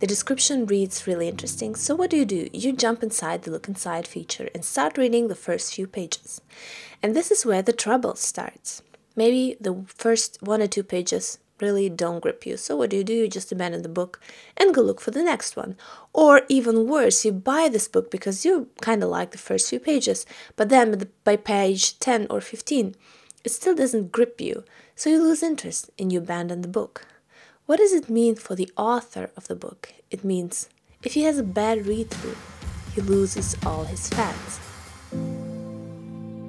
the description reads really interesting, so what do you do? You jump inside the Look Inside feature and start reading the first few pages. And this is where the trouble starts. Maybe the first one or two pages really don't grip you, so what do you do? You just abandon the book and go look for the next one. Or even worse, you buy this book because you kind of like the first few pages, but then by page 10 or 15, it still doesn't grip you, so you lose interest and you abandon the book. What does it mean for the author of the book? It means if he has a bad read through, he loses all his fans.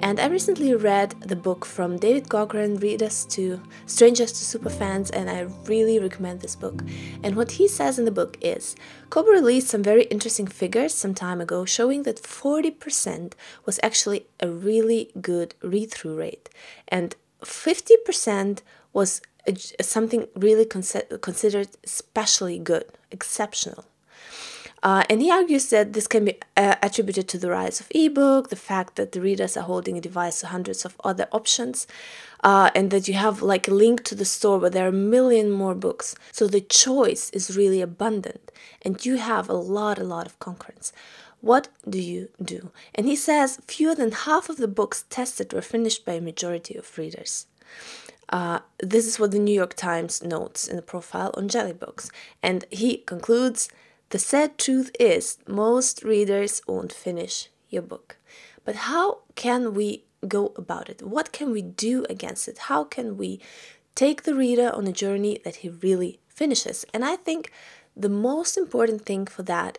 And I recently read the book from David Gaughran, Read Us to Strangers to Superfans, and I really recommend this book. And what he says in the book is Kobo released some very interesting figures some time ago showing that 40% was actually a really good read through rate, and 50% was something really considered especially good, exceptional. Uh, and he argues that this can be uh, attributed to the rise of ebook, the fact that the readers are holding a device hundreds of other options, uh, and that you have like a link to the store where there are a million more books. So the choice is really abundant, and you have a lot, a lot of concurrence. What do you do? And he says fewer than half of the books tested were finished by a majority of readers. Uh, this is what the New York Times notes in the profile on Jellybooks. And he concludes the sad truth is, most readers won't finish your book. But how can we go about it? What can we do against it? How can we take the reader on a journey that he really finishes? And I think the most important thing for that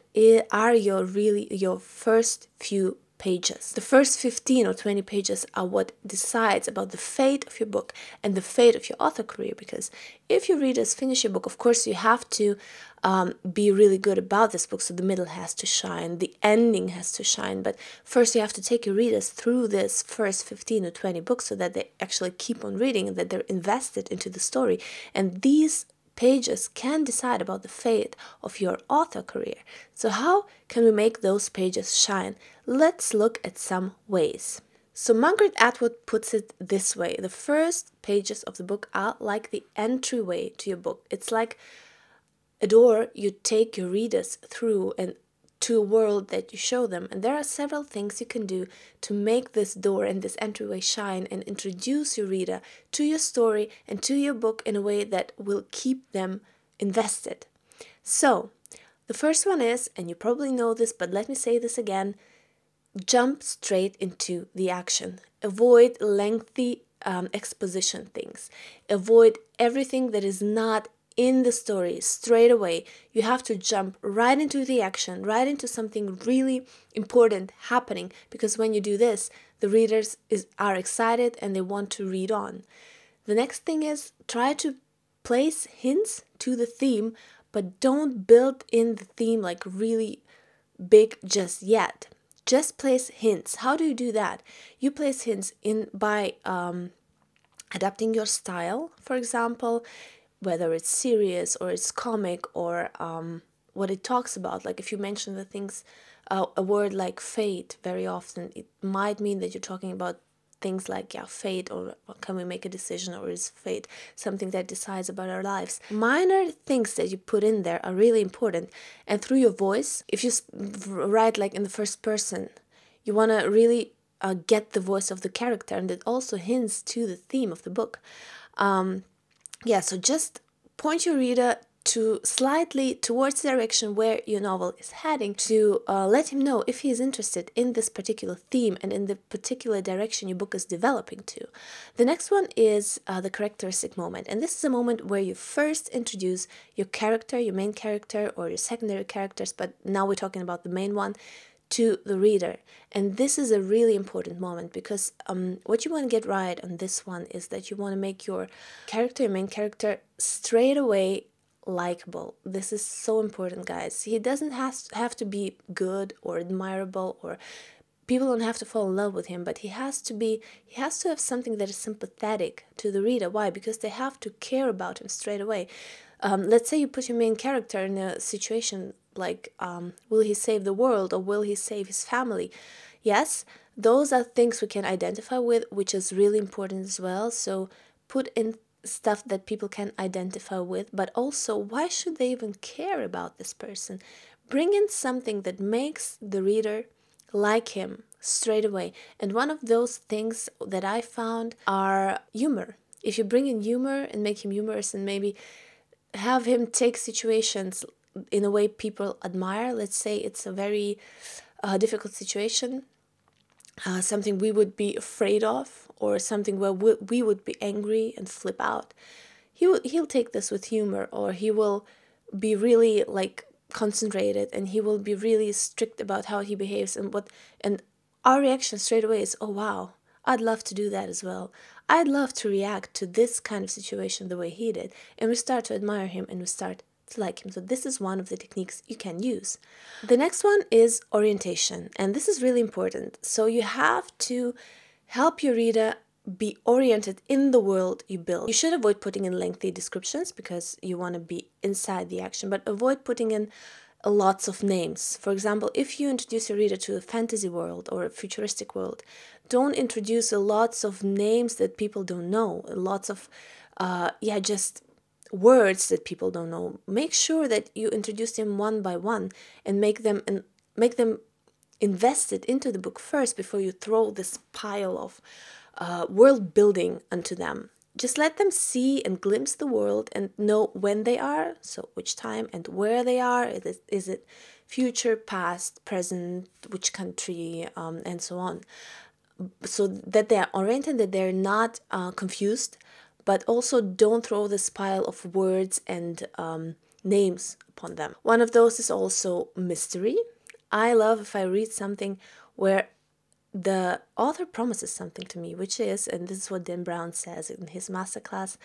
are your really your first few pages. The first 15 or 20 pages are what decides about the fate of your book and the fate of your author career. Because if your readers finish your book, of course, you have to um, be really good about this book. So the middle has to shine, the ending has to shine. But first, you have to take your readers through this first 15 or 20 books so that they actually keep on reading and that they're invested into the story. And these pages can decide about the fate of your author career. So, how can we make those pages shine? Let's look at some ways. So, Margaret Atwood puts it this way the first pages of the book are like the entryway to your book. It's like a door you take your readers through and to a world that you show them. And there are several things you can do to make this door and this entryway shine and introduce your reader to your story and to your book in a way that will keep them invested. So, the first one is, and you probably know this, but let me say this again jump straight into the action. Avoid lengthy um, exposition things. Avoid everything that is not in the story straight away. You have to jump right into the action, right into something really important happening because when you do this, the readers is, are excited and they want to read on. The next thing is try to place hints to the theme, but don't build in the theme like really big just yet. Just place hints. How do you do that? You place hints in by um, adapting your style, for example whether it's serious or it's comic or um, what it talks about. Like if you mention the things, uh, a word like fate, very often it might mean that you're talking about things like yeah fate or can we make a decision or is fate something that decides about our lives. Minor things that you put in there are really important. And through your voice if you write like in the first person you want to really uh, get the voice of the character and it also hints to the theme of the book. Um, yeah, so just point your reader to slightly towards the direction where your novel is heading to uh, let him know if he is interested in this particular theme and in the particular direction your book is developing to. The next one is uh, the characteristic moment, and this is a moment where you first introduce your character, your main character, or your secondary characters, but now we're talking about the main one to the reader. And this is a really important moment because um, what you want to get right on this one is that you want to make your character, your main character, straight away likable. This is so important, guys. He doesn't has, have to be good or admirable or people don't have to fall in love with him, but he has to be he has to have something that is sympathetic to the reader. Why? Because they have to care about him straight away. Um, let's say you put your main character in a situation like um, will he save the world or will he save his family? Yes, those are things we can identify with, which is really important as well. So put in stuff that people can identify with, but also why should they even care about this person? Bring in something that makes the reader like him straight away. And one of those things that I found are humor. If you bring in humor and make him humorous and maybe have him take situations in a way people admire, let's say it's a very uh, difficult situation, uh, something we would be afraid of, or something where we, we would be angry and flip out. He he'll take this with humor, or he will be really like concentrated and he will be really strict about how he behaves and what and our reaction straight away is oh wow i'd love to do that as well. I'd love to react to this kind of situation the way he did. And we start to admire him and we start to like him so this is one of the techniques you can use the next one is orientation and this is really important so you have to help your reader be oriented in the world you build. You should avoid putting in lengthy descriptions because you want to be inside the action, but avoid putting in lots of names. For example, if you introduce your reader to a fantasy world or a futuristic world, don't introduce lots of names that people don't know, lots of, uh, yeah, just words that people don't know. Make sure that you introduce them one by one and make them and make them invested into the book first before you throw this pile of uh, world building unto them. Just let them see and glimpse the world and know when they are, so which time and where they are. Is it, is it future, past, present, which country, um, and so on. So that they are oriented, that they're not uh, confused, but also don't throw this pile of words and um, names upon them. One of those is also mystery. I love if I read something where the author promises something to me, which is, and this is what Dan Brown says in his masterclass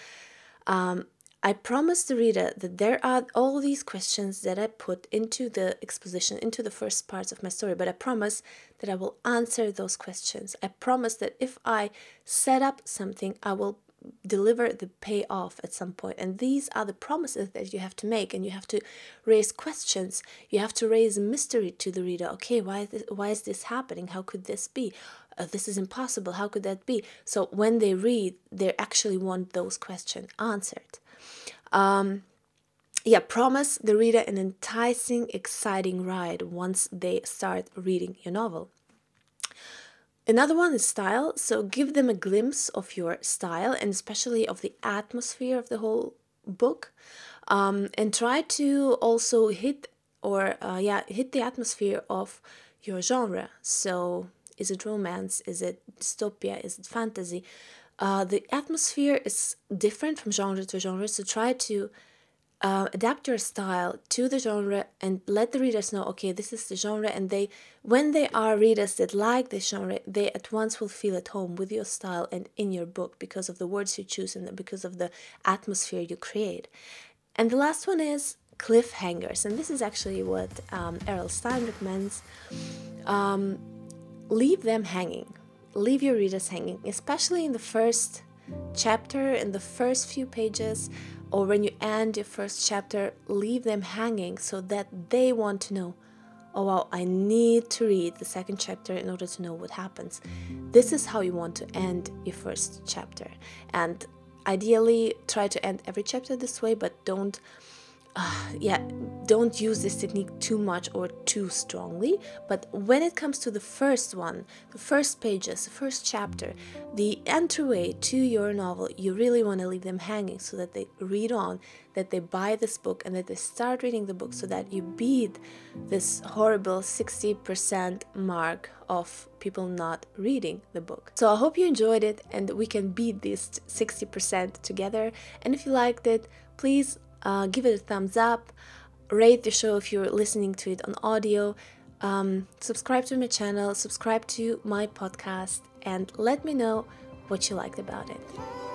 um, I promise the reader that there are all these questions that I put into the exposition, into the first parts of my story, but I promise that I will answer those questions. I promise that if I set up something, I will deliver the payoff at some point. And these are the promises that you have to make and you have to raise questions. You have to raise mystery to the reader. Okay why is this, why is this happening? How could this be? Uh, this is impossible. How could that be? So when they read they actually want those questions answered. Um, yeah promise the reader an enticing exciting ride once they start reading your novel Another one is style. So give them a glimpse of your style and especially of the atmosphere of the whole book. Um, and try to also hit or uh, yeah hit the atmosphere of your genre. So is it romance? Is it dystopia? Is it fantasy? Uh, the atmosphere is different from genre to genre. So try to uh, adapt your style to the genre and let the readers know okay this is the genre. And they when they are readers that like the genre they at once will feel at home with your style and in your book because of the words you choose and because of the atmosphere you create. And the last one is cliffhangers. And this is actually what um, R.L. Stine recommends. Um, leave them hanging. Leave your readers hanging especially in the first chapter in the first few pages or when you end your first chapter, leave them hanging so that they want to know, oh wow, I need to read the second chapter in order to know what happens. This is how you want to end your first chapter. And ideally, try to end every chapter this way, but don't uh, yeah, don't use this technique too much or too strongly. But when it comes to the first one, the first pages, the first chapter, the entryway to your novel, you really want to leave them hanging so that they read on, that they buy this book, and that they start reading the book so that you beat this horrible 60% mark of people not reading the book. So I hope you enjoyed it and we can beat this 60% together. And if you liked it, please uh, give it a thumbs up, rate the show if you're listening to it on audio, um, subscribe to my channel, subscribe to my podcast, and let me know what you liked about it.